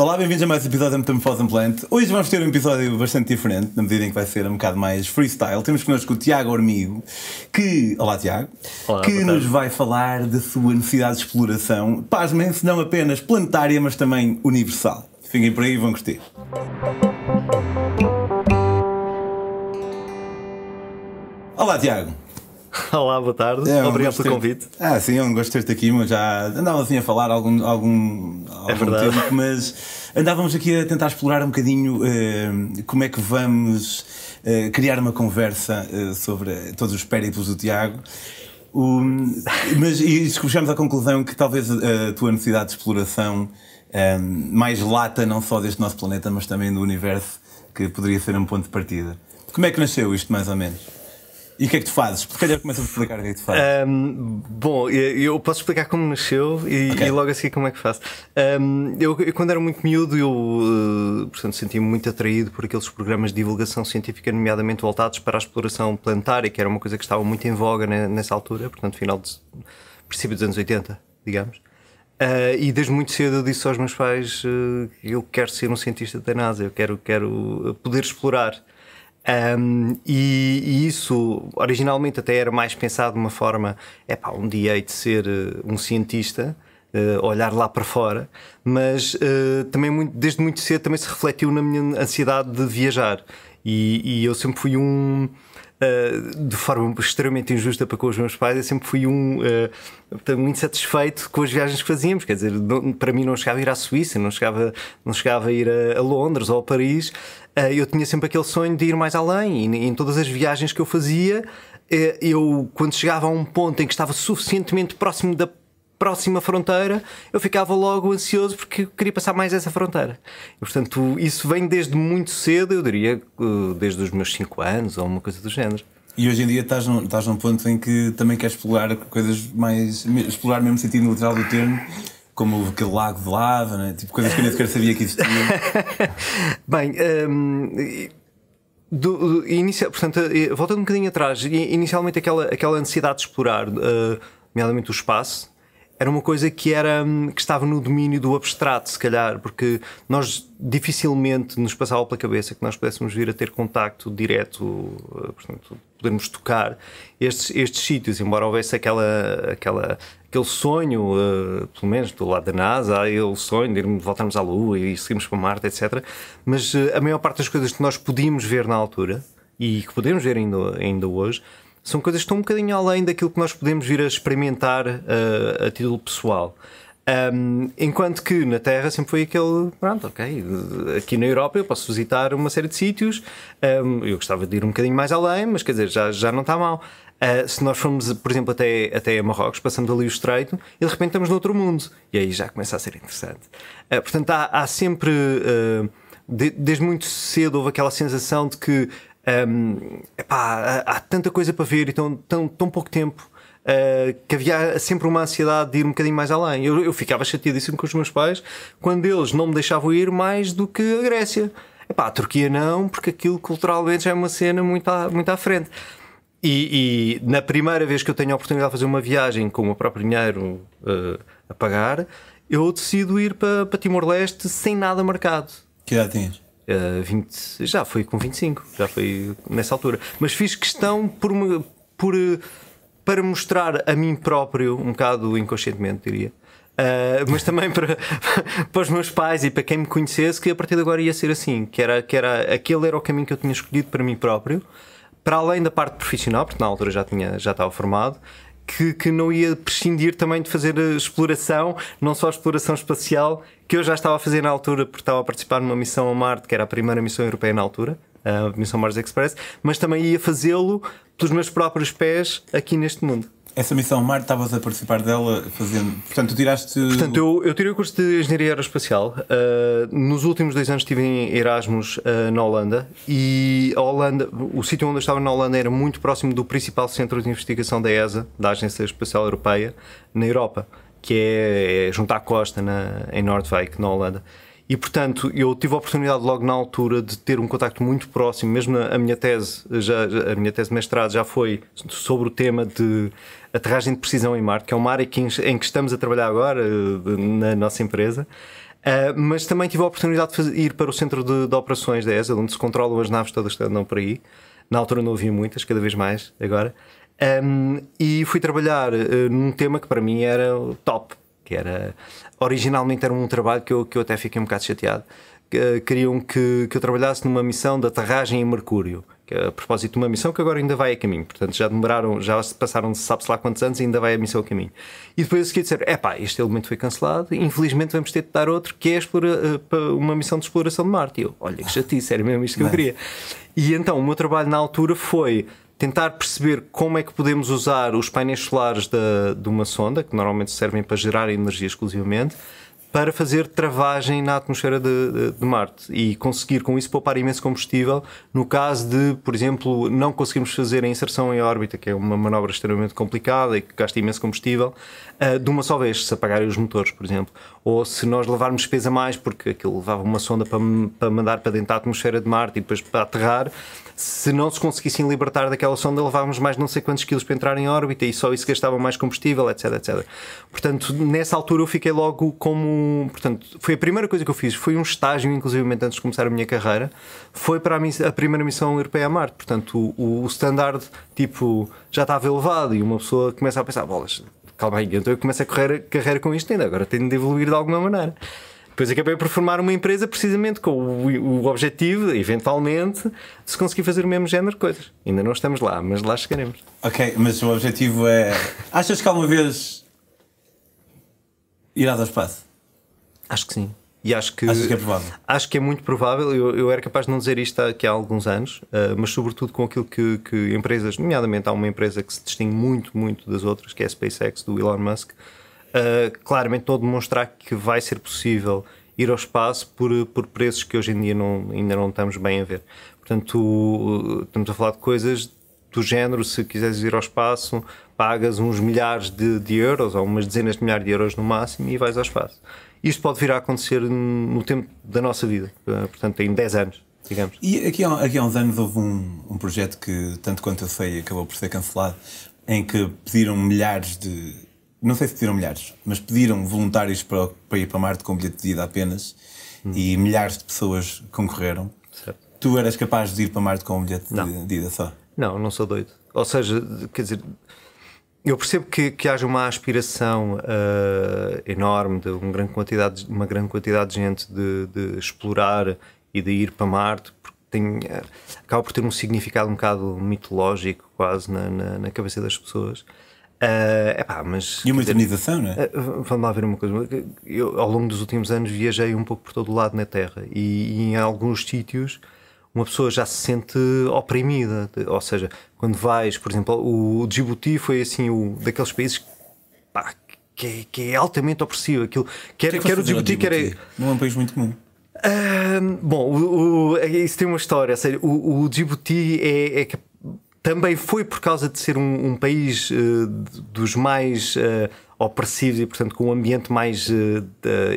Olá, bem-vindos a mais um episódio da Metamorfose Plant. Hoje vamos ter um episódio bastante diferente, na medida em que vai ser um bocado mais freestyle. Temos connosco o Tiago Ormigo, que. Olá, Tiago. Olá, que nos vai falar da sua necessidade de exploração, pasmem-se, não apenas planetária, mas também universal. Fiquem por aí e vão curtir. Olá, Tiago. Olá, boa tarde. É, um Obrigado pelo ter- convite. Ah, sim, é um gosto de ter-te aqui, mas já andava assim a falar algum, algum, algum verdade. tempo, mas andávamos aqui a tentar explorar um bocadinho eh, como é que vamos eh, criar uma conversa eh, sobre todos os périplos do Tiago. O- mas e chegamos à conclusão que talvez a, tua necessidade de exploração eh, mais lata, não só deste nosso planeta, mas também do universo, que poderia ser um ponto de partida. Como é que nasceu isto, mais ou menos? E o que é que tu fazes? Porque calhar começa a explicar o que é que tu fazes. Ahm, bom, eu posso explicar como nasceu e, Ok. e logo a seguir como é que faço. Ahm, eu, eu, quando era muito miúdo, eu eh, portanto, sentia-me muito atraído por aqueles programas de divulgação científica, nomeadamente voltados para a exploração planetária, que era uma coisa que estava muito em voga ne- nessa altura, portanto, final de princípio dos anos 80, digamos. Ah, e desde muito cedo eu disse aos meus pais: eh, eu quero ser um cientista da NASA, eu quero, quero poder explorar. Um, e, e isso originalmente até era mais pensado de uma forma: é pá, um dia hei de ser eh, um cientista, eh, olhar lá para fora, mas eh, também muito- desde muito cedo também se refletiu na minha ansiedade de viajar. E, e eu sempre fui um. Uh, de forma extremamente injusta para com os meus pais, eu sempre fui um uh, muito satisfeito com as viagens que fazíamos. Quer dizer, não- para mim não chegava a ir à Suíça, não chegava, não chegava a ir a, a Londres ou a Paris. Uh, eu tinha sempre aquele sonho de ir mais além. E em todas as viagens que eu fazia, eh, eu, quando chegava a um ponto em que estava suficientemente próximo da próxima fronteira, eu ficava logo ansioso porque queria passar mais essa fronteira. E, portanto, isso vem desde muito cedo, eu diria, uh, desde os meus 5 anos ou uma coisa do género. E hoje em dia estás num, estás num ponto em que também queres explorar coisas mais. explorar mesmo sentido literal do termo, como aquele lago de lava, né? tipo coisas que eu nem sequer sabia que existiam. Bem, hum, do, do- inicia, portanto, eh, voltando um bocadinho atrás, inicialmente aquela, aquela necessidade de explorar, eh, nomeadamente o espaço, era uma coisa que, era, hum, que estava no domínio do abstrato, se calhar, porque nós dificilmente nos passava pela cabeça que nós pudéssemos vir a ter contacto direto, eh, portanto, podermos tocar estes, estes sítios, embora houvesse aquela, aquela, aquele sonho, eh, pelo menos do lado da NASA, aquele sonho de voltarmos à Lua e seguirmos para Marte, etc. Mas eh, a maior parte das coisas que nós podíamos ver na altura e que podemos ver ainda, ainda hoje são coisas que estão um bocadinho além daquilo que nós podemos vir a experimentar eh, a título pessoal. Um, enquanto que na Terra sempre foi aquele, pronto, ok, aqui na Europa eu posso visitar uma série de sítios, um, eu gostava de ir um bocadinho mais além, mas quer dizer, já, já não está mal. Uh, se nós formos, por exemplo, até, até Marrocos, passamos ali o estreito e de repente estamos noutro mundo, e aí já começa a ser interessante. Uh, portanto, há, há sempre, uh, de- desde muito cedo, houve aquela sensação de que um, epá, há, há tanta coisa para ver e tão, tão, tão pouco tempo. Uh, que havia sempre uma ansiedade de ir um bocadinho mais além. Eu, eu ficava chateadíssimo com os meus pais quando eles não me deixavam ir mais do que a Grécia. Epá, a Turquia não, porque aquilo culturalmente já é uma cena muito à, muito à frente. E, e na primeira vez que eu tenho a oportunidade de fazer uma viagem com o meu próprio dinheiro uh, a pagar, eu decido ir para, para Timor-Leste sem nada marcado. Que idade tinhas? Uh, 20, já foi com 25, já foi nessa altura. Mas fiz questão por, por, uh, para mostrar a mim próprio, um bocado inconscientemente, diria. uh, mas também para, para os meus pais e para quem me conhecesse, que a partir de agora ia ser assim: que era, que era aquele era o caminho que eu tinha escolhido para mim próprio, para além da parte profissional, porque na altura já, tinha, já estava formado, que, que não ia prescindir também de fazer exploração, não só exploração espacial, que eu já estava a fazer na altura, porque estava a participar numa missão a Marte, que era a primeira missão europeia na altura, a missão Mars Express, mas também ia fazê-lo pelos meus próprios pés aqui neste mundo. Essa missão Marte, estavas a participar dela fazendo. Portanto, tu tiraste. Portanto, eu, eu tirei o curso de Engenharia Aeroespacial. Uh, nos últimos dois anos estive em Erasmus uh, na Holanda e a Holanda, o sítio onde eu estava na Holanda era muito próximo do principal centro de investigação da ESA, da Agência Espacial Europeia, na Europa, que é, é junto à costa, na, em Noordwijk, na Holanda. E, portanto, eu tive a oportunidade logo na altura de ter um contacto muito próximo, mesmo a minha tese, já- a minha tese de mestrado já foi sobre o tema de aterragem de precisão em Marte, que é uma área que, em que estamos a trabalhar agora eh, na nossa empresa. Uh, mas também tive a oportunidade de fazer, ir para o centro de, de, operações da ESA, onde se controlam as naves todas que andam por aí. Na altura não havia muitas, cada vez mais agora. Um, e fui trabalhar uh, num tema que para mim era top, que era originalmente era um trabalho que eu, que eu até fiquei um bocado chateado. Uh, queriam que, que eu trabalhasse numa missão de aterragem em Mercúrio que é a propósito de uma missão que agora ainda vai a caminho. Portanto, já demoraram, já passaram sabe-se lá quantos anos e ainda vai a missão a caminho. E depois a seguir disseram: é pá, este elemento foi cancelado, infelizmente vamos ter de dar outro, que é explora, eh, uma missão de exploração de Marte. E eu, olha que chatice, era mesmo isto que eu queria. E então o meu trabalho na altura foi tentar perceber como é que podemos usar os painéis solares da, de uma sonda, que normalmente servem para gerar energia exclusivamente, para fazer travagem na atmosfera de, de, de, Marte e conseguir com isso poupar imenso combustível no caso de, por exemplo, não conseguirmos fazer a inserção em órbita, que é uma manobra extremamente complicada e que gasta imenso combustível, uh, de uma só vez, se apagarem os motores, por exemplo. Ou se nós levarmos peso a mais, porque aquilo levava uma sonda para, para mandar para dentro da atmosfera de Marte e depois para aterrar, se não se conseguissem libertar daquela sonda, levávamos mais não sei quantos quilos para entrar em órbita e só isso gastava mais combustível, etc, etc. Portanto, nessa altura eu fiquei logo como. Portanto, foi a primeira coisa que eu fiz. Foi um estágio, inclusive, antes de começar a minha carreira. Foi para a, a primeira missão europeia a Marte. Portanto, o, o standard, tipo, já estava elevado e uma pessoa começa a pensar: bolas, calma aí, então eu começo a correr carreira com isto ainda, agora tenho de evoluir de alguma maneira. Depois acabei por formar uma empresa precisamente com o, o objetivo, eventualmente, de se conseguir fazer o mesmo género de coisas. Ainda não estamos lá, mas lá chegaremos. Ok, mas o objetivo é. Achas que alguma vez irás ao espaço? Acho que sim. E acho que, acho que é provável. Acho que é muito provável. Eu, eu era capaz de não dizer isto aqui há alguns anos, uh, mas sobretudo com aquilo que, que, empresas, nomeadamente há uma empresa que se distingue muito, muito das outras, que é a SpaceX, do Elon Musk, uh, claramente estou a demonstrar que vai ser possível ir ao espaço por, por preços que hoje em dia não, ainda não estamos bem a ver. Portanto, estamos a falar de coisas do género, se quiseres ir ao espaço, pagas uns milhares de, de, euros ou umas dezenas de milhares de euros no máximo e vais ao espaço. Isto pode vir a acontecer no tempo da nossa vida, portanto, em 10 anos. Digamos. E aqui há, aqui há uns anos houve um, um projeto que, tanto quanto eu sei, acabou por ser cancelado, em que pediram milhares de, não sei se pediram milhares, mas pediram voluntários para, para ir para Marte com bilhete de ida apenas hum. e milhares de pessoas concorreram. Certo. Tu eras capaz de ir para Marte com um bilhete de, de, ida só? Não, não sou doido. Ou seja, quer dizer, eu percebo que, que haja uma aspiração uh, enorme de uma grande quantidade, uma grande quantidade de gente de, de explorar e de ir para Marte, porque tem, uh, acaba por ter um significado um bocado mitológico quase na, na, na cabeça das pessoas. Uh, epá, mas, e uma eternização, não é? Uh, vamos lá ver uma coisa. Eu, ao longo dos últimos anos, viajei um pouco por todo o lado na Terra e, e, em alguns sítios uma pessoa já se sente oprimida. Ou seja, quando vais, por exemplo, o Djibouti foi assim, o, daqueles países pá, que, é, que, é, altamente opressivo. Aquilo, quer, que quer o Djibouti, quer. É... Não é um país muito comum. Uh, bom, o, o, isso tem uma história. Seja, o, o Djibouti é, é também foi por causa de ser um, um país uh, dos mais uh, opressivos e, portanto, com o um ambiente mais uh,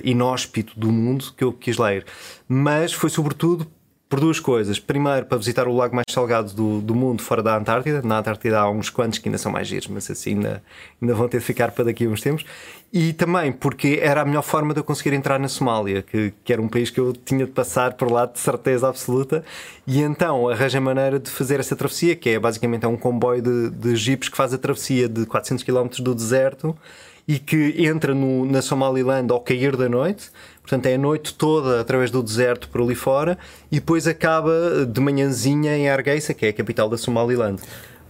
inóspito do mundo que eu quis ler. Mas foi sobretudo por duas coisas. Primeiro, para visitar o lago mais salgado do, do mundo, fora da Antártida. Na Antártida há uns quantos que ainda são mais giros, mas assim ainda, ainda vão ter de ficar para daqui a uns tempos. E também porque era a melhor forma de eu conseguir entrar na Somália, que, que era um país que eu tinha de passar por lá de certeza absoluta. E então arranjei maneira de fazer essa travessia, que é basicamente é um comboio de, de jipes que faz a travessia de 400 km do deserto e que entra no, na Somaliland ao cair da noite. Portanto, é a noite toda através do deserto por ali fora e depois acaba de manhãzinha em Hargeisa, que é a capital da Somaliland.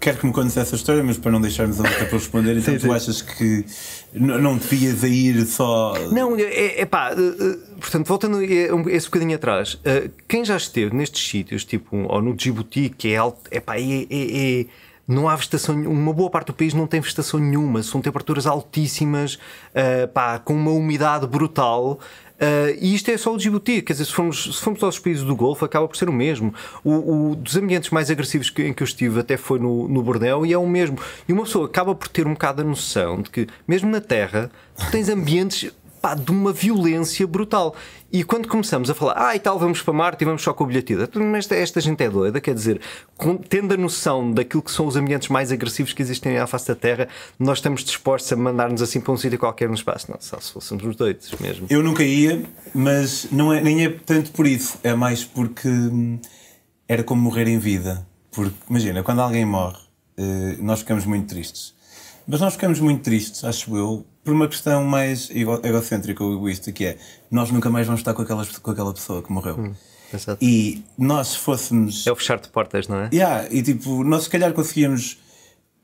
Quero que me contes essa história, mas para não deixarmos a outra para responder, então sim, tu sim. achas que não devias a ir só. Não, é, é pá, eh, eh, portanto, voltando esse bocadinho atrás, eh, quem já esteve nestes sítios, tipo, ou no Djibouti, que é alto, é pá, é, é, é não há vegetação, uma boa parte do país não tem vegetação nenhuma, são temperaturas altíssimas, uh, pá, com uma umidade brutal. Uh, e isto é só o Djibouti, quer dizer, se formos, se formos aos países do Golfo, acaba por ser o mesmo. O, o dos ambientes mais agressivos que, em que eu estive até foi no, no Bornéu e é o mesmo. E uma pessoa acaba por ter um bocado a noção de que, mesmo na Terra, tu tens ambientes pá, de uma violência brutal. E quando começamos a falar, ah, e tal, vamos para Marte e vamos só com o bilheteiro, mas esta, esta gente é doida, quer dizer, tendo a noção daquilo que são os ambientes mais agressivos que existem à face da Terra, nós estamos dispostos a mandar-nos assim para um sítio qualquer no espaço. Não, só se fôssemos doidos mesmo. Eu nunca ia, mas não é, nem é tanto por isso, é mais porque hum, era como morrer em vida. Porque, imagina, quando alguém morre, eh, nós ficamos muito tristes. Mas nós ficamos muito tristes, acho eu, por uma questão mais ego egocêntrica ou egoísta, que é nós nunca mais vamos estar com, aquelas, com aquela pessoa que morreu. Hum, e nós, se fôssemos. É o fechar de portas, não é? Yeah, e tipo, nós se calhar conseguíamos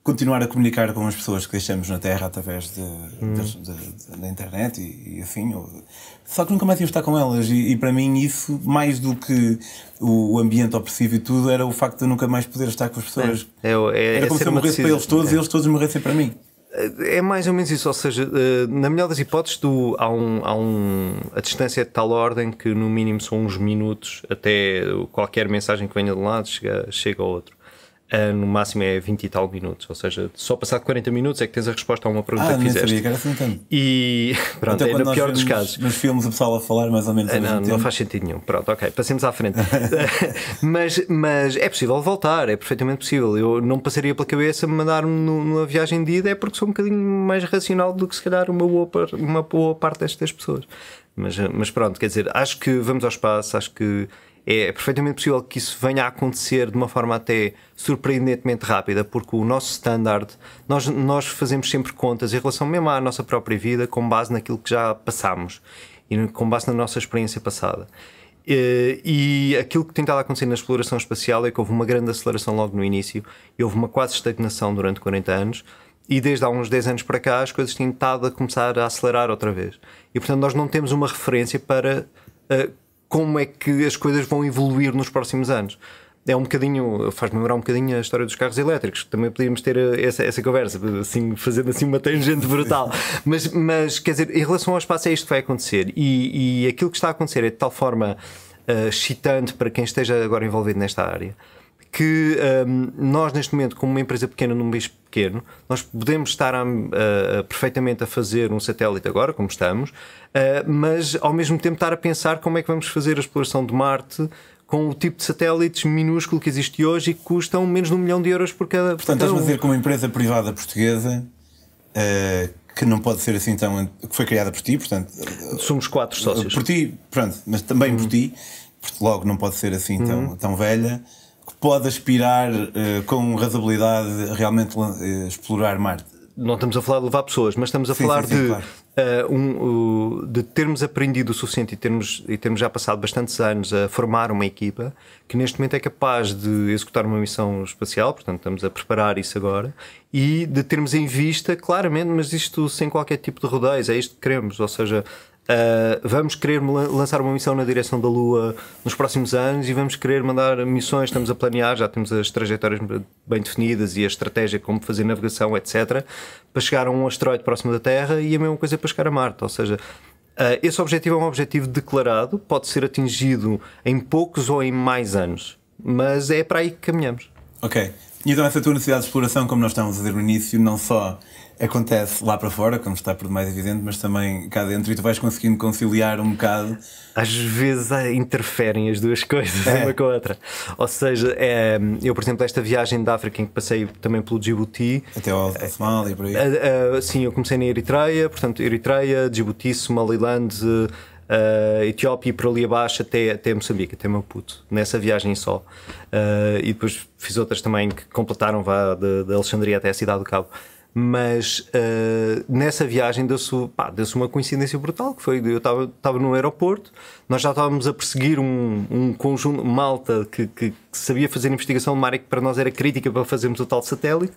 continuar a comunicar com as pessoas que deixamos na Terra através de, hum. de, de, da internet e, e assim. Só que nunca mais íamos estar com elas. E, e, para mim, isso, mais do que o, ambiente opressivo e tudo, era o facto de nunca mais poder estar com as pessoas. É, é, é, era como se eu morresse para eles todos e eles todos morressem para mim. É mais ou menos isso, ou seja, eh, na melhor das hipóteses, tu, há, um, há um, a distância é de tal ordem que no mínimo são uns minutos até qualquer mensagem que venha de um lado chega, chega ao outro. Uh, no máximo é 20 e tal minutos, ou seja, só passar 40 minutos é que tens a resposta a uma pergunta ah, que fizeste. Sabia assim. E pronto, é no pior dos casos. Nos filmes o pessoal a falar mais ou menos. Uh, não, não faz sentido nenhum. Pronto, ok, passemos à frente. mas, mas é possível voltar, é perfeitamente possível. Eu não passaria pela cabeça me mandar-me numa viagem de ida, é porque sou um bocadinho mais racional do que se calhar uma boa, uma boa parte destas pessoas. Mas, mas pronto, quer dizer, acho que vamos ao espaço, acho que é perfeitamente possível que isso venha a acontecer de uma forma até surpreendentemente rápida, porque o nosso standard, nós, nós fazemos sempre contas em relação mesmo à nossa própria vida, com base naquilo que já passámos e com base na nossa experiência passada. E aquilo que tem estado a acontecer na exploração espacial é que houve uma grande aceleração logo no início e houve uma quase estagnação durante 40 anos. E desde há uns 10 anos para cá as coisas têm estado a começar a acelerar outra vez. E portanto nós não temos uma referência para uh, como é que as coisas vão evoluir nos próximos anos. É um bocadinho, faz-me lembrar um bocadinho a história dos carros elétricos. Também podíamos ter eh, essa, essa conversa, assim, fazendo assim uma tangente brutal. mas, mas, quer dizer, em relação ao espaço, é isto que vai acontecer. E, e aquilo que está a acontecer é de tal forma uh, excitante para quem esteja agora envolvido nesta área que um, nós, neste momento, como uma empresa pequena num país pequeno, nós podemos estar a, a, perfeitamente a fazer um satélite agora, como estamos, uh, mas ao mesmo tempo estar a pensar como é que vamos fazer a exploração de Marte com o tipo de satélites minúsculo que existe hoje e que custam menos de um milhão de euros por cada. Portanto, estás a dizer que uma empresa privada portuguesa. Uh, que não pode ser assim tão. que foi criada por ti, portanto. Somos quatro sócios. Por ti, pronto, mas também por ti, porque logo não pode ser assim tão, uhum. tão velha pode aspirar uh, com razoabilidade realmente uh, explorar Marte? Não estamos a falar de levar pessoas, mas estamos a sim, falar sim, sim, de, claro. uh, um, de termos aprendido o suficiente e termos, e termos já passado bastantes anos a formar uma equipa que neste momento é capaz de executar uma missão espacial, portanto estamos a preparar isso agora, e de termos em vista, claramente, mas isto sem qualquer tipo de rodeios, é isto que queremos, ou seja, Uh, vamos querer lançar uma missão na direção da Lua nos próximos anos e vamos querer mandar missões. Estamos a planear, já temos as trajetórias bem definidas e a estratégia como fazer navegação, etc., para chegar a um asteroide próximo da Terra e a mesma coisa para chegar a Marte. Ou seja, uh, esse objetivo é um objetivo declarado, pode ser atingido em poucos ou em mais anos, mas é para aí que caminhamos. Ok. E então, essa tua necessidade de exploração, como nós estávamos a dizer no início, não só acontece lá para fora, como está por mais evidente, mas também cá dentro e tu vais conseguindo conciliar um bocado. Às vezes interferem as duas coisas, é. uma com a outra. Ou seja, é, eu, por exemplo, esta viagem da África em que passei também pelo Djibouti. Até ao é, Somália, por aí. sim, eu comecei na Eritreia, portanto, Eritreia, Djibouti, Somaliland. Uh, Etiópia e por ali abaixo até, até Moçambique, até Maputo, nessa viagem só. Uh, e depois fiz outras também que completaram vá de, Alexandria até a cidade do Cabo mas uh, nessa viagem deu-se deu uma coincidência brutal que foi eu estava no aeroporto nós já estávamos a perseguir um, um conjunto malta que, que, que, sabia fazer investigação de área que para nós era crítica para fazermos o tal satélite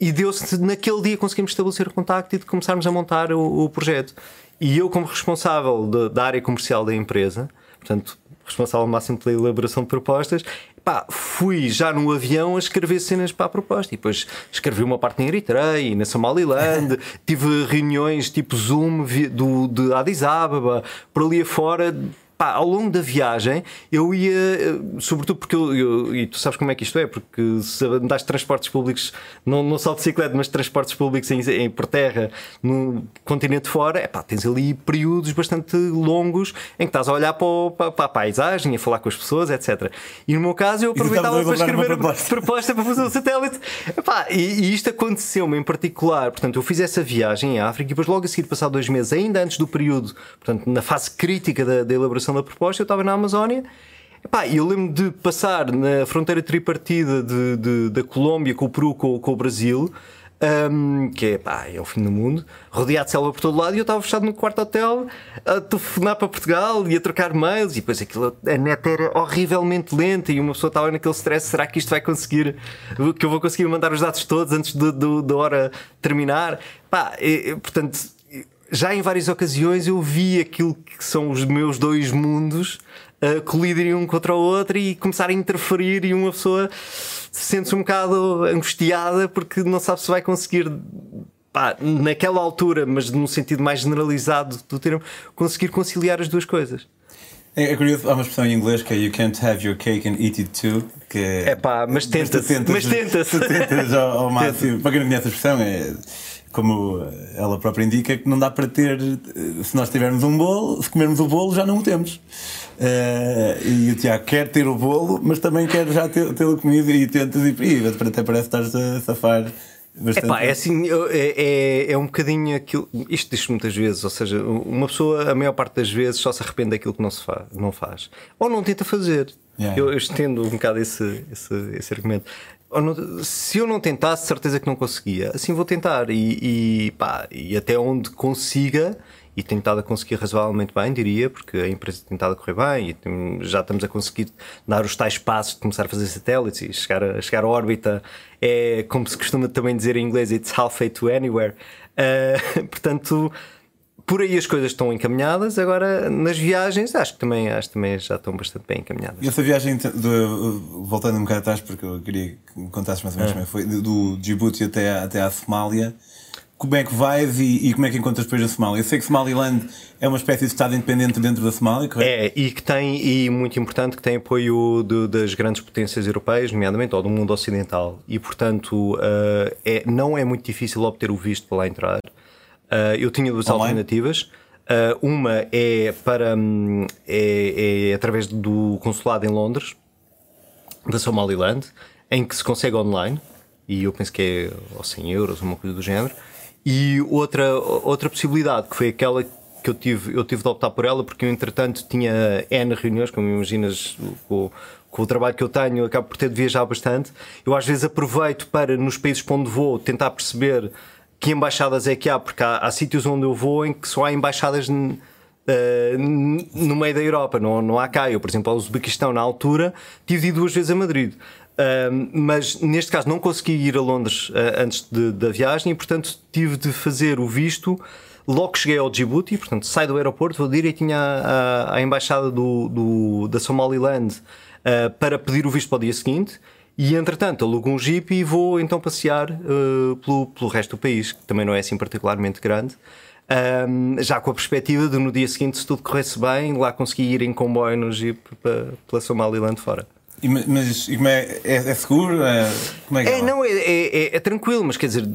e deu-se naquele dia conseguimos estabelecer contacto e de começarmos a montar o, o projeto. E eu como responsável de, da área comercial da empresa portanto responsável máximo pela elaboração de propostas pá, fui já no avião a escrever cenas para a proposta. E depois escrevi uma parte em Eritreia, na Somaliland, tive reuniões tipo Zoom do, de Addis Ababa, por ali afora pá, ao longo da viagem eu ia, eh, sobretudo porque eu, eu, e tu sabes como é que isto é, porque se andaste de transportes públicos, não, não só de bicicleta, mas transportes públicos em, em, por terra, no continente fora, é pá, tens ali períodos bastante longos em que estás a olhar para, o, para, para a paisagem, a falar com as pessoas, etc. E no meu caso eu aproveitava para escrever a proposta. proposta para fazer o satélite. Epá, e, e isto aconteceu-me em particular, portanto, eu fiz essa viagem em África e depois logo a seguir, passar dois meses, ainda antes do período, portanto, na fase crítica da, da elaboração da proposta, eu estava na Amazónia. E eu lembro de passar na fronteira tripartida de, de, da Colômbia com o Peru, com, com o Brasil, um, que é, pá, é o fim do mundo, rodeado de selva por todo lado, e eu estava fechado no quarto hotel a telefonar para Portugal e a trocar mails, e depois aquilo, a net era horrivelmente lenta, e uma pessoa estava naquele stress: será que isto vai conseguir, que eu vou conseguir mandar os dados todos antes da hora terminar? Pá, e, portanto já em várias ocasiões eu vi aquilo que são os meus dois mundos uh, colidirem um contra o outro e começar a interferir e uma pessoa sente-se um bocado angustiada porque não sabe se vai conseguir pá, naquela altura, mas num sentido mais generalizado do termo, conseguir conciliar as duas coisas. É, é curioso, há uma expressão em inglês que é You can't have your cake and eat it too. Que é, é pá, mas tenta-se. Mas tenta-se. Tenta ao, ao máximo. Tenta. Para quem não conhece a expressão, é como ela própria indica, que não dá para ter, se nós tivermos um bolo, se comermos o bolo, já não o temos. Uh, e o Tiago quer ter o bolo, mas também quer já tê-lo comido e tentas e, e até parece estar a safar. Bastante. Epá, é assim, é, é, é um bocadinho aquilo. Isto diz muitas vezes, ou seja, uma pessoa, a maior parte das vezes, só se arrepende daquilo que não se faz, não faz. Ou não tenta fazer. Yeah. Eu, eu estendo um bocado esse, esse, esse argumento se eu não tentasse, certeza que não conseguia. Assim vou tentar e, e, pá, e até onde consiga, e tenho estado a conseguir razoavelmente bem, diria, porque a empresa tem estado a correr bem e tem, já estamos a conseguir dar os tais passos de começar a fazer satélites e chegar a, chegar à órbita. É como se costuma também dizer em inglês: it's halfway to anywhere. Uh, portanto por aí as coisas estão encaminhadas. Agora, nas viagens, acho que também, acho que também já estão bastante bem encaminhadas. E essa viagem, de, voltando um bocado atrás, porque eu queria que me contasses mais ou menos é. como é foi, do Djibouti até, até à Somália. Como é que vais e, e, como é que encontras depois a Somália? Eu sei que Somaliland é uma espécie de Estado independente dentro da Somália, correto? É, e que tem, e muito importante, que tem apoio de, das grandes potências europeias, nomeadamente, ou do mundo ocidental. E, portanto, uh, é, não é muito difícil obter o visto para lá entrar. Uh, eu tinha duas Online? alternativas. Uh, uma é para um, é, é, através do consulado em Londres, da Somaliland, em que se consegue online, e eu penso que é aos 100 euros, uma coisa do género. E outra, outra possibilidade, que foi aquela que eu tive, eu tive de optar por ela, porque eu entretanto tinha N reuniões, como imaginas, com, com o trabalho que eu tenho, acabo por ter de viajar bastante. Eu às vezes aproveito para, nos países para onde vou, tentar perceber que embaixadas é que há, porque há, há sítios onde eu vou em que só há embaixadas uh, no meio da Europa, não, não há cá. Eu, por exemplo, ao Uzbequistão, na altura, tive de ir duas vezes a Madrid. Uh, mas neste caso não consegui ir a Londres uh, antes de, da viagem e, portanto, tive de fazer o visto. Logo que cheguei ao Djibouti, portanto, saio do aeroporto, vou direitinho à, à, à embaixada do, do, da Somaliland uh, para pedir o visto para o dia seguinte. E entretanto alugo um jeep e vou então passear uh, pelo, pelo resto do país, que também não é assim particularmente grande. Um, já com a perspectiva de no dia seguinte, se tudo corresse bem, lá conseguir ir em comboio no jeep para, pela Somaliland fora. E, mas e como é, é, é seguro? É, como é, que é, é não, é, é, é, tranquilo, mas quer dizer,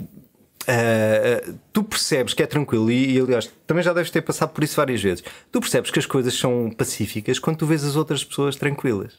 Uh, tu percebes que é tranquilo, e, e, aliás, também já deves ter passado por isso várias vezes. Tu percebes que as coisas são pacíficas quando tu vês as outras pessoas tranquilas.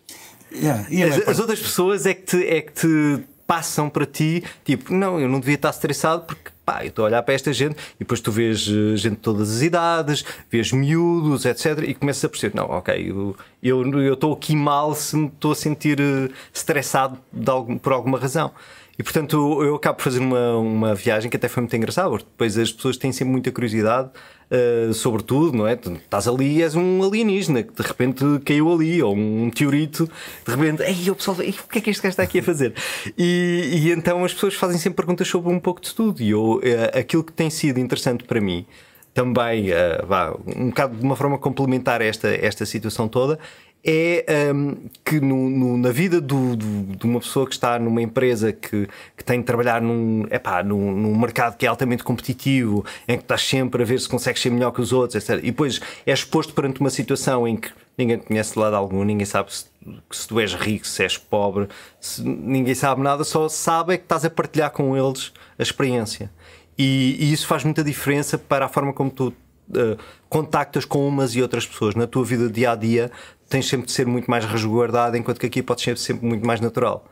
Yeah, as, as, outras pessoas é que, te, é que te passam para ti, tipo, não, eu não devia estar estressado porque pá, eu estou a olhar para esta gente e depois tu vês eh, gente de todas as idades, vês miúdos, etc. E começas a perceber, não, ok, eu, eu, eu estou aqui mal se me estou a sentir eh, estressado algum, por alguma razão. E portanto eu acabo por fazer uma, uma viagem que até foi muito engraçada, porque depois as pessoas têm sempre muita curiosidade uh, sobre tudo, não é? Estás ali e és um alienígena que de repente caiu ali, ou um teorito, de repente, ei, o pessoal, ei, o que é que este gajo está aqui a fazer? E, e então as pessoas fazem sempre perguntas sobre um pouco de tudo, e eu, uh, aquilo que tem sido interessante para mim. também, uh, vá, um bocado de uma forma complementar esta, esta situação toda, é um, que no, no, na vida do, do, de uma pessoa que está numa empresa que, que tem de trabalhar num, epá, num, num mercado que é altamente competitivo, em que estás sempre a ver se consegues ser melhor que os outros, etc. E depois és exposto perante uma situação em que ninguém te conhece de lado algum, ninguém sabe se, se tu és rico, se és pobre, se, ninguém sabe nada, só sabe é que estás a partilhar com eles a experiência. E, e isso faz muita diferença para a forma como tu uh, contactas com umas e outras pessoas na tua vida dia a dia tens sempre de ser muito mais resguardado, enquanto que aqui pode ser sempre muito mais natural.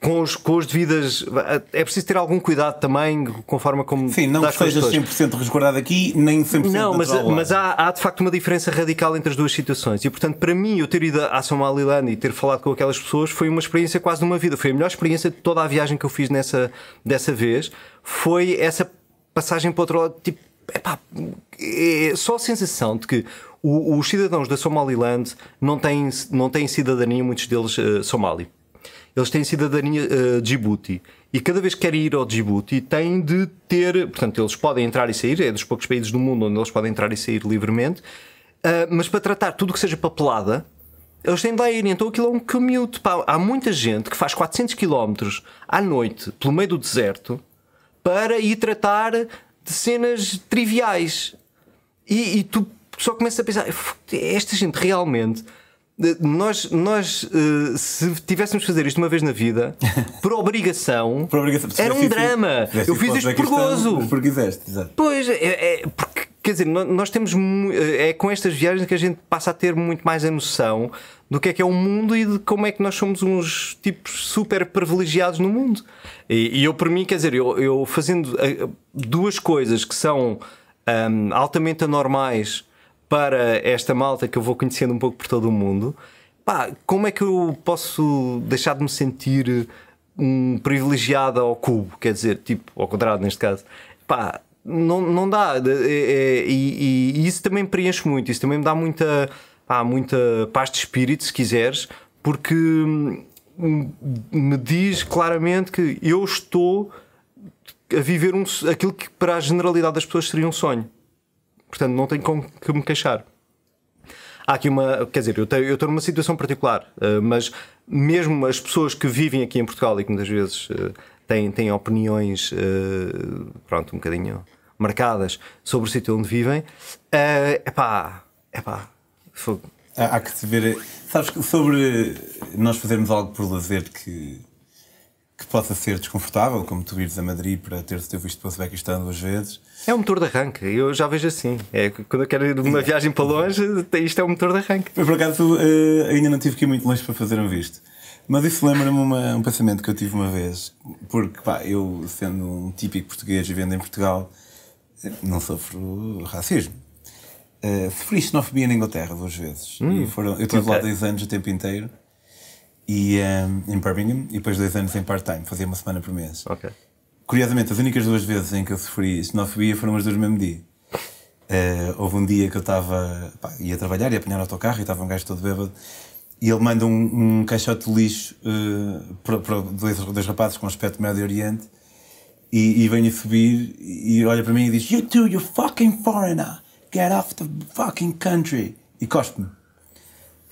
Com os, com os devidas. É preciso ter algum cuidado também, conforme como. Sim, não que estejas 100% resguardado aqui, nem 100% Não, mas, mas há, há, de facto uma diferença radical entre as duas situações. E portanto, para mim, eu ter ido à Somaliland e ter falado com aquelas pessoas foi uma experiência quase de uma vida. Foi a melhor experiência de toda a viagem que eu fiz nessa, dessa vez. Foi essa passagem para o outro lado. Tipo, epá, é só a sensação de que os cidadãos da Somaliland não têm, não têm cidadania, muitos deles uh, somali. Eles têm cidadania uh, Djibouti. E cada vez que querem ir ao Djibouti, têm de ter. Portanto, eles podem entrar e sair, é dos poucos países do mundo onde eles podem entrar e sair livremente. Uh, mas para tratar tudo que seja papelada, eles têm de lá ir. Então aquilo é um commute. Pá. Há muita gente que faz 400 km à noite pelo meio do deserto para ir tratar de cenas triviais. E, e tu só começa a pensar, esta gente realmente. Nós, nós uh, se tivéssemos de fazer isto uma vez na vida, por obrigação, por obrigação era um drama. Eu fiz isto por gozo. Porque quiseste, exato. Pois, é, é, porque, quer dizer, nós temos. É com estas viagens que a gente passa a ter muito mais a noção do que é que é o mundo e de como é que nós somos uns tipos super privilegiados no mundo. E, e eu, por mim, quer dizer, eu, eu fazendo eh, duas coisas que são um, altamente anormais para esta malta que eu vou conhecendo um pouco por todo o mundo, pá, como é que eu posso deixar de me sentir um privilegiado ao cubo? Quer dizer, tipo, ao quadrado neste caso. Pá, não, não dá. É, é, e, e, isso também preenche muito, isso também me dá muita, pá, muita paz de espírito, se quiseres, porque hum, me diz claramente que eu estou a viver um, aquilo que para a generalidade das pessoas seria um sonho. Portanto, não tenho com que me queixar. Há aqui uma. Quer dizer, eu, eu estou numa situação particular, uh, mas mesmo as pessoas que vivem aqui em Portugal e que muitas vezes uh, têm, têm opiniões, uh, pronto, um bocadinho marcadas sobre o sítio onde vivem, é pá, é pá. Há, há que se ver. Sabes que sobre nós fazermos algo por lazer que que possa ser desconfortável, como tu ires a Madrid para teres teu visto para o Uzbequistão duas vezes. É um motor de arranque, eu já vejo assim. É, quando eu quero ir uma viagem para longe, isto é um motor de arranque. Por acaso uh, ainda não tive que ir muito longe para fazer um visto. Mas isso lembra-me um pensamento que eu tive uma vez, porque pá, eu, sendo um típico português vivendo em Portugal, não sofro racismo. Uh, sofri xenofobia na Inglaterra duas vezes. Hum, e foram, eu estive okay. lá dois anos o tempo inteiro e, um, em Birmingham e depois dois anos em part-time, fazia uma semana por mês. Okay. Curiosamente, as únicas duas vezes em que eu sofri xenofobia foram as duas no mesmo dia. Uh, houve um dia que eu estava, ia trabalhar, ia apanhar o autocarro e estava um gajo todo bêbado e ele manda um, um caixote de lixo uh, para, para dois, dois rapazes com aspecto Médio Oriente e, e vem a subir e olha para mim e diz You two, you fucking foreigner, get off the fucking country e cospe-me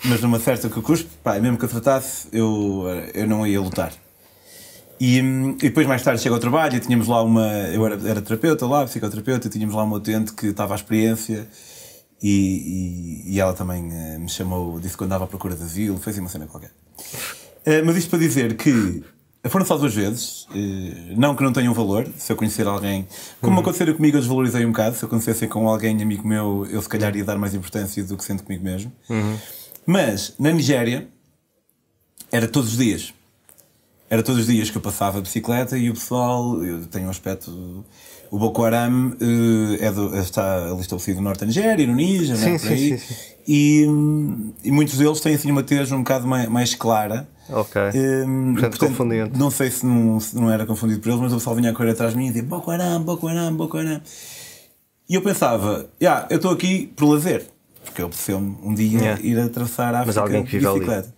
mas numa certa que eu cuspo, pá, mesmo que eu tratasse, eu, eu não ia lutar. E, e, depois mais tarde chego ao trabalho e tínhamos lá uma. Eu era, era terapeuta lá, psicoterapeuta, e tínhamos lá uma utente que estava à experiência e, e, e ela também uh, me chamou, disse que andava à procura de asilo, fez uma cena qualquer. Uh, mas isto para dizer que foram só duas vezes, uh, não que não tenham valor, se eu conhecer alguém, como uhum. aconteceu comigo, eu desvalorizei um bocado, se eu conhecesse com alguém amigo meu, eu se calhar ia dar mais importância do que sendo comigo mesmo. Uhum. Mas na Nigéria era todos os dias. Era todos os dias que eu passava a bicicleta e o pessoal, eu tenho um aspecto. O Boko Haram uh, é do, está ali estabelecido no norte da Nigéria, no Níger, sim, né, sim, sim, sim, E, e muitos deles têm assim uma tez um bocado mais, mais clara. Ok. Um, portanto, portanto confundido. Não sei se não, se não era confundido por eles, mas o pessoal vinha a correr atrás de mim e dizia Boko Haram, Boko Haram, Boko Haram. E eu pensava, yeah, eu estou aqui por lazer porque apeteceu-me um dia yeah. ir atravessar a África Mas alguém que vive bicicleta.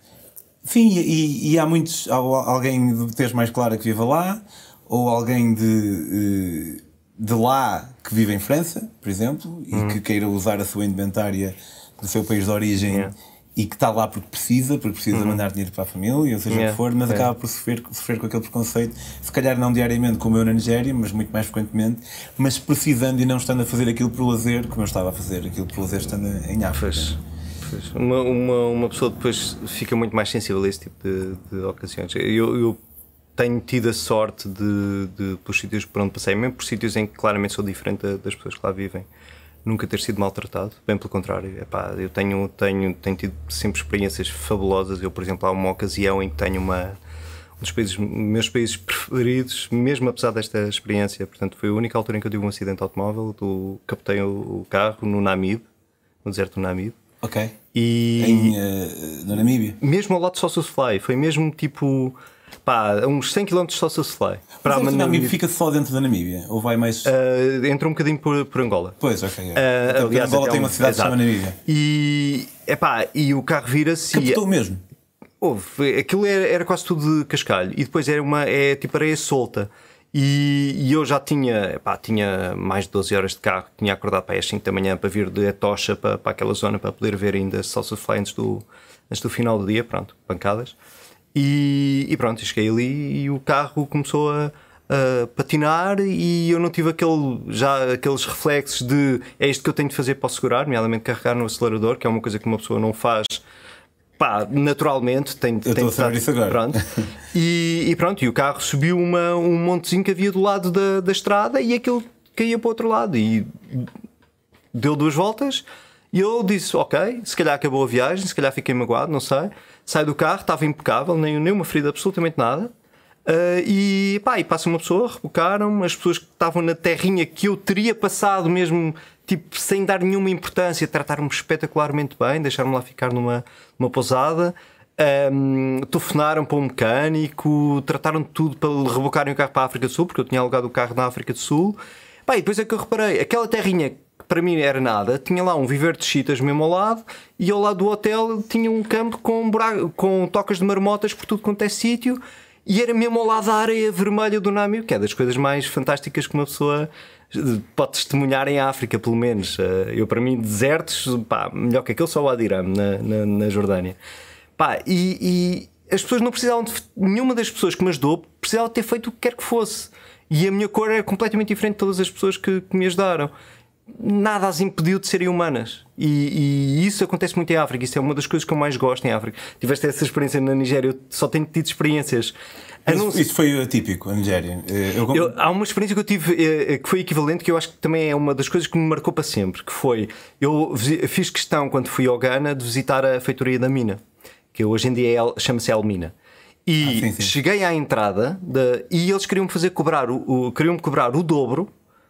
Sim, e, e, há muitos. Há alguém de teres mais clara que viva lá, ou alguém de, de lá que vive em França, por exemplo, e que queira usar a sua indumentária do seu país de origem Yeah. E que está lá porque precisa, porque precisa mandar dinheiro para a família, ou seja o Yeah. que for, mas acaba por sofrer, sofrer com aquele preconceito, se calhar não diariamente como eu na Nigéria, mas muito mais frequentemente, mas precisando e não estando a fazer aquilo por lazer, como eu estava a fazer aquilo por lazer estando em África. Pois, pois. Uma, uma, uma pessoa depois fica muito mais sensível a esse tipo de, de ocasiões. Eu, eu tenho tido a sorte de, de, pelos sítios por onde passei, mesmo por sítios em que claramente sou diferente da- das pessoas que lá vivem, nunca ter sido maltratado. Bem pelo contrário, epá, eu tenho, tenho, tenho tido sempre experiências fabulosas. Eu, por exemplo, há uma ocasião em que tenho uma. Um dos países, meus países preferidos, mesmo apesar desta experiência, portanto, foi a única altura em que eu tive um acidente automóvel. Do, captei o, carro no Namib, no deserto do Namib, Ok. e Em, eh, na Namíbia. mesmo ao lado de Sossus Fly, foi mesmo tipo pá, uns 100 km de Sossus Fly. Para a a Namíbia fica só dentro da Namíbia? Ou vai mais. Uh, entra um bocadinho por, por Angola. Pois, ok. Uh, então, aliás, Angola tem um- uma cidade que se chama. Namíbia. E, epá, e o carro vira-se e Captou mesmo. Houve, aquilo era, era quase tudo de cascalho e depois era uma é tipo areia solta. E, e eu já tinha, epá, tinha mais de 12 horas de carro, tinha acordado para as 5 da manhã para vir de Atocha para, para aquela zona para poder ver ainda Salsa Fly antes do, antes do final do dia, pronto, pancadas. E, e pronto, cheguei ali e o carro começou a, a patinar e eu não tive aquele, já aqueles reflexos de é isto que eu tenho de fazer para o segurar, nomeadamente carregar no acelerador, que é uma coisa que uma pessoa não faz pá, naturalmente tem, Eu tem de estar- isso agora. Pronto. E, e pronto, e o carro subiu uma, um montezinho que havia do lado da, da estrada e aquilo caía para o outro lado e deu duas voltas e eu disse, ok, se calhar acabou a viagem, se calhar fiquei magoado, não sei. Sai do carro, estava impecável, nem, nem uma ferida, absolutamente nada. Ah, e pá, e passa uma pessoa, rebocaram as pessoas que estavam na terrinha que eu teria passado mesmo, tipo, sem dar nenhuma importância, trataram-me espetacularmente bem, deixaram-me lá ficar numa, numa pousada. Um, telefonaram para um mecânico, trataram de tudo para rebocarem o carro para a África do Sul, porque eu tinha alugado o carro na África do Sul. Pá, e depois é que eu reparei, aquela terrinha para mim era nada, tinha lá um viver de chitas mesmo ao lado, e ao lado do hotel tinha um campo com, buraco, com tocas de marmotas por tudo quanto é sítio, e era mesmo ao lado da areia vermelha do Namib, que é das coisas mais fantásticas que uma pessoa pode testemunhar em África, pelo menos. Eh, Eu, para mim, desertos, pá, melhor que aquele só o Adiram, na, na, na Jordânia. Pá, e, e as pessoas não precisavam de. Nenhuma das pessoas que me ajudou precisava ter feito o que quer que fosse. E a minha cor era completamente diferente de todas as pessoas que, que me ajudaram. Nada as impediu de serem humanas. E, e isso acontece muito em África. Isso é uma das coisas que eu mais gosto em África. Tiveste essa experiência na Nigéria, eu só tenho tido experiências. A não Isso, isso foi atípico, a Nigéria. Eh, Eu, eu- há uma experiência que eu tive eh, eh, que foi equivalente, que eu acho que também é uma das coisas que me marcou para sempre, que foi eu fiz questão quando fui ao Ghana de visitar a feitoria da mina, que hoje em dia é El- chama-se Elmina. E Ah, sim, sim. cheguei à entrada da- e eles queriam me fazer cobrar o, o- queriam cobrar o dobro.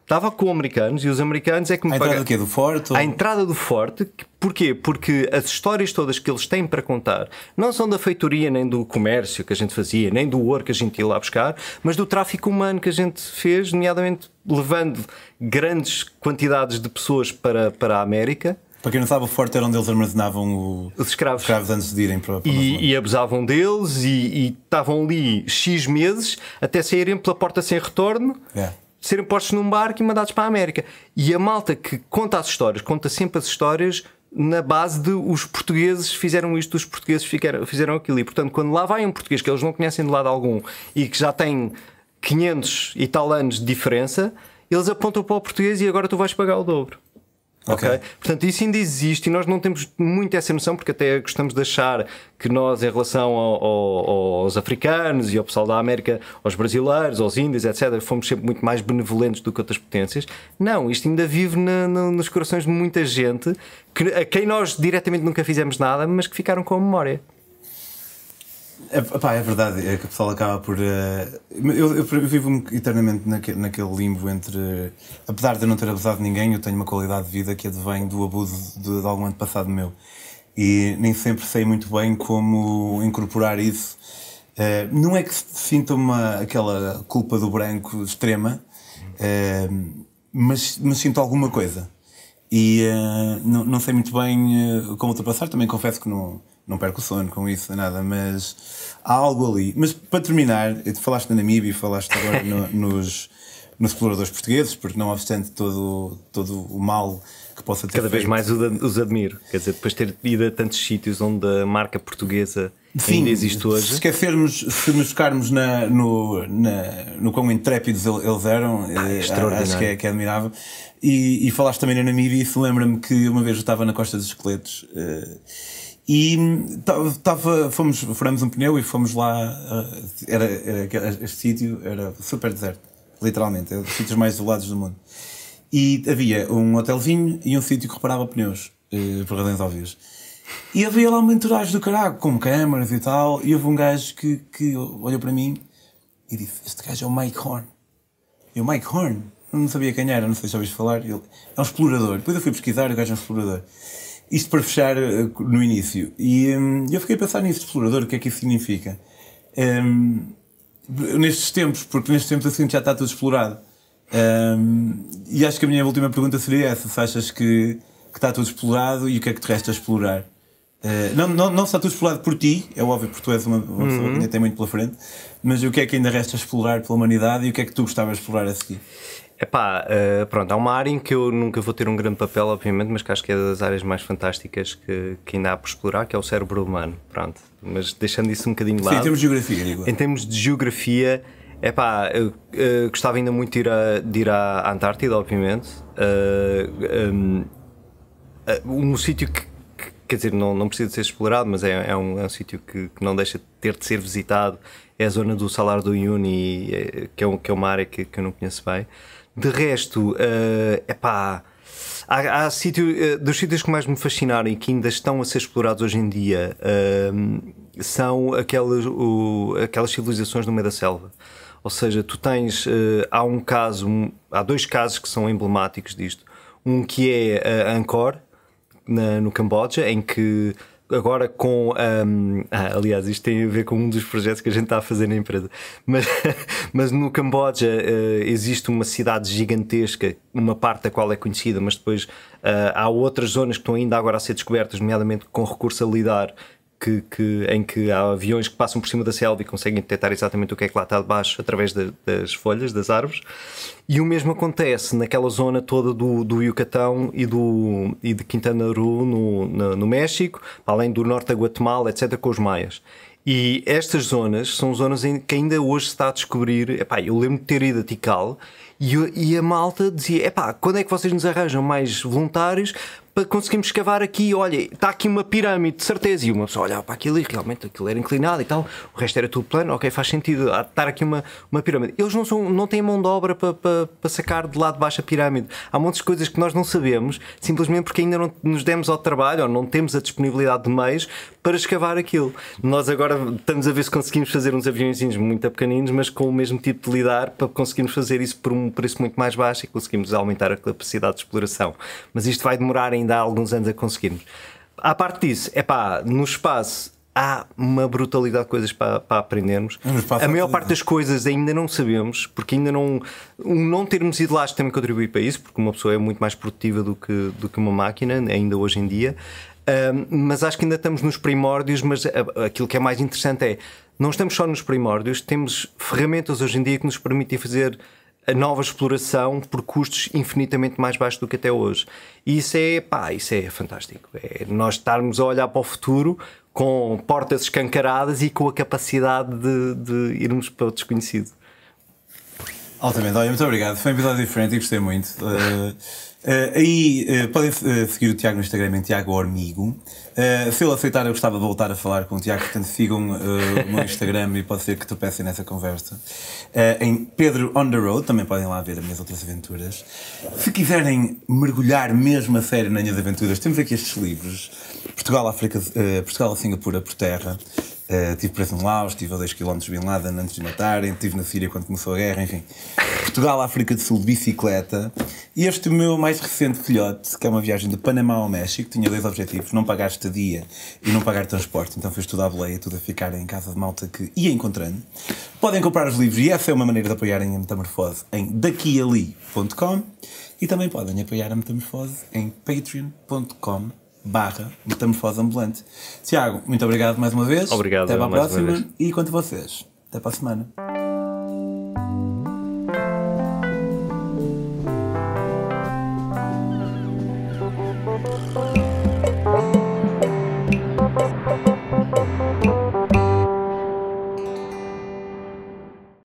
Estava com americanos e os americanos é que me a entrada pagaram. do quê? Do Forte? ou- À entrada do forte, porquê? Porque as histórias todas que eles têm para contar não são da feitoria, nem do comércio que a gente fazia, nem do ouro que a gente ia lá buscar, mas do tráfico humano que a gente fez, nomeadamente levando grandes quantidades de pessoas para, para a América, Para quem não sabe, o Forte era onde eles armazenavam o- os escravos. escravos antes de irem para, para. E, e abusavam deles e, e estavam ali X meses até saírem pela porta sem retorno, Yeah. Serem postos num barco e mandados para a América. E a malta que conta as histórias, conta sempre as histórias na base de os portugueses fizeram isto, os portugueses fizeram, aquilo. E portanto, quando lá vai um português que eles não conhecem de lado algum e que já tem 500 e tal anos de diferença, eles apontam para o português e agora tu vais pagar o dobro. Ok? Ok. Portanto, isso ainda existe e nós não temos muito essa noção, porque até gostamos de achar que nós, em relação ao- ao- aos africanos e ao pessoal da América, aos brasileiros, aos índios, etc., fomos sempre muito mais benevolentes do que outras potências. Não, isto ainda vive na- na- nos corações de muita gente que, a quem nós diretamente nunca fizemos nada, mas que ficaram com a memória. É, pá, é verdade, é que o pessoal acaba por. eh, eu, eu vivo eternamente naque, naquele limbo entre. apesar de eu não ter abusado de ninguém, eu tenho uma qualidade de vida que advém do abuso de, de algum antepassado meu. E nem sempre sei muito bem como incorporar isso. Eh, não é que sinta uma, aquela culpa do branco extrema, eh, mas, mas sinto alguma coisa. E não, não sei muito bem como ultrapassar, também confesso que não, não perco o sono com isso, nada, mas há algo ali. Mas para terminar, falaste na Namíbia e falaste agora no- nos, nos exploradores portugueses, porque não obstante todo, todo o mal que possa ter Cada feito. vez mais os admiro. Quer dizer, depois de ter ido a tantos sítios onde a marca portuguesa Sim, ainda existe Se hoje. esquecermos, se nos focarmos na, no, na, no quão intrépidos el- eles eram, eh, extraordinário. acho que é, que é admirável. E, e falaste também na Namíbia, e isso lembra-me que uma vez eu estava na Costa dos Esqueletos eh, e estava, fomos, furamos um pneu e fomos lá. eh, era, era, este sítio era super deserto, literalmente, é um dos sítios mais isolados do mundo. E havia um hotelzinho e um sítio que reparava pneus, eh, por razões óbvias. E havia lá uma entourage do caralho, com câmaras e tal, e houve um gajo que, que olhou para mim e disse: Este gajo é o Mike Horn. E o Mike Horn, não sabia quem era, não sei se já ouviste falar, ele é um explorador. Depois eu fui pesquisar, o gajo é um explorador. Isto para fechar eh, no início. E hum, eu fiquei a pensar nisso, explorador, o que é que isso significa? Hum, nestes tempos, porque nestes tempos assim já está tudo explorado. Hum, e acho que a minha última pergunta seria essa: se achas que, que está tudo explorado e o que é que te resta a explorar? Uh, não, não, não está tudo explorado por ti, é óbvio, porque tu és uma, uma pessoa que ainda tem muito pela frente, mas o que é que ainda resta explorar pela humanidade e o que é que tu gostavas de explorar a seguir? Epá, uh, pronto, há uma área em que eu nunca vou ter um grande papel, obviamente, mas que acho que é das áreas mais fantásticas que, que ainda há por explorar, que é o cérebro humano. Pronto, mas deixando isso um bocadinho de Sim, lado. em termos de geografia, digo. Em termos de geografia, é pá, eu, eu gostava ainda muito de ir, a, de ir à Antártida, obviamente. Uh, um, um sítio que, que, quer dizer, não, não precisa de ser explorado, mas é, é um, é um sítio que, que, não deixa de ter de ser visitado. É a zona do Salar do Uyuni, é, que, é um, que é uma área que, que eu não conheço bem. De resto, é uh, pá. Há, há sítio, uh, dos sítios que mais me fascinaram e que ainda estão a ser explorados hoje em dia uh, são aquelas, o, aquelas civilizações no meio da selva. Ou seja, tu tens. Há um caso, um, há dois casos que são emblemáticos disto. Um que é Angkor, na, no Camboja, em que agora com. Um, ah, aliás, isto tem a ver com um dos projetos que a gente está a fazer na empresa. Mas, mas no Camboja uh, existe uma cidade gigantesca, uma parte da qual é conhecida, mas depois uh, há outras zonas que estão ainda agora a ser descobertas, nomeadamente com recurso a lidar. Que, que, em que há aviões que passam por cima da selva e conseguem detectar exatamente o que é que lá está debaixo através de, das folhas, das árvores. E o mesmo acontece naquela zona toda do, do Yucatão e, do, e de Quintana Roo, no, no, no México, além do norte da Guatemala, etc., com os maias. E estas zonas são zonas que ainda hoje se está a descobrir. Epá, eu lembro de ter ido a Tikal e, e a malta dizia: epá, quando é que vocês nos arranjam mais voluntários para conseguirmos escavar aqui? Olha, está aqui uma pirâmide, de certeza. E uma pessoa olhava para aquilo e realmente aquilo era inclinado e tal, o resto era tudo plano. Ok, faz sentido estar aqui uma, uma pirâmide. Eles não, são, não têm mão de obra para, para, para sacar de lá de baixo a pirâmide. Há montes de coisas que nós não sabemos, simplesmente porque ainda não nos demos ao trabalho ou não temos a disponibilidade de meios para escavar aquilo. Nós agora estamos a ver se conseguimos fazer uns aviõezinhos muito pequeninos, mas com o mesmo tipo de lidar para conseguirmos fazer isso por um preço muito mais baixo e conseguimos aumentar a capacidade de exploração. Mas isto vai demorar ainda há alguns anos a conseguirmos. À parte disso, é pá, no espaço há uma brutalidade de coisas para, para aprendermos. A maior parte das coisas ainda não sabemos, porque ainda não. Um, não termos ido lá acho que também contribui para isso, porque uma pessoa é muito mais produtiva do que, do que uma máquina, ainda hoje em dia. Um, mas acho que ainda estamos nos primórdios, mas aquilo que é mais interessante é não estamos só nos primórdios, temos ferramentas hoje em dia que nos permitem fazer a nova exploração por custos infinitamente mais baixos do que até hoje. E isso é, pá, isso é fantástico. É nós estarmos a olhar para o futuro com portas escancaradas e com a capacidade de, de irmos para o desconhecido. Altamente, olha, muito obrigado. Foi um episódio diferente e gostei muito. Uh, uh, aí uh, podem seguir o Tiago no Instagram em Tiago Ormigo. se ele aceitar, eu gostava de voltar a falar com o Tiago, portanto sigam o meu Instagram e pode ser que tropecem nessa conversa. em Pedro On the Road, também podem lá ver as minhas outras aventuras. Se quiserem mergulhar mesmo a sério nas minhas aventuras, temos aqui estes livros: Portugal, África, Portugal, Singapura por terra. Estive preso em Laos, estive a 2 km de Bin Laden antes de matarem, estive na Síria quando começou a guerra, enfim. Portugal, África do Sul, de bicicleta. E este meu mais recente filhote, que é uma viagem de Panamá ao México, tinha dois objetivos: não pagar estadia e não pagar transporte. Então fez tudo à boleia, tudo a ficar em casa de malta que ia encontrando. Podem comprar os livros e essa é uma maneira de apoiarem a Metamorfose em daquiali.com e também podem apoiar a Metamorfose em patreon.com barra metamorfose ambulante. Tiago, muito obrigado mais uma vez. Obrigado. Até a próxima. E quanto a vocês. Até para a semana.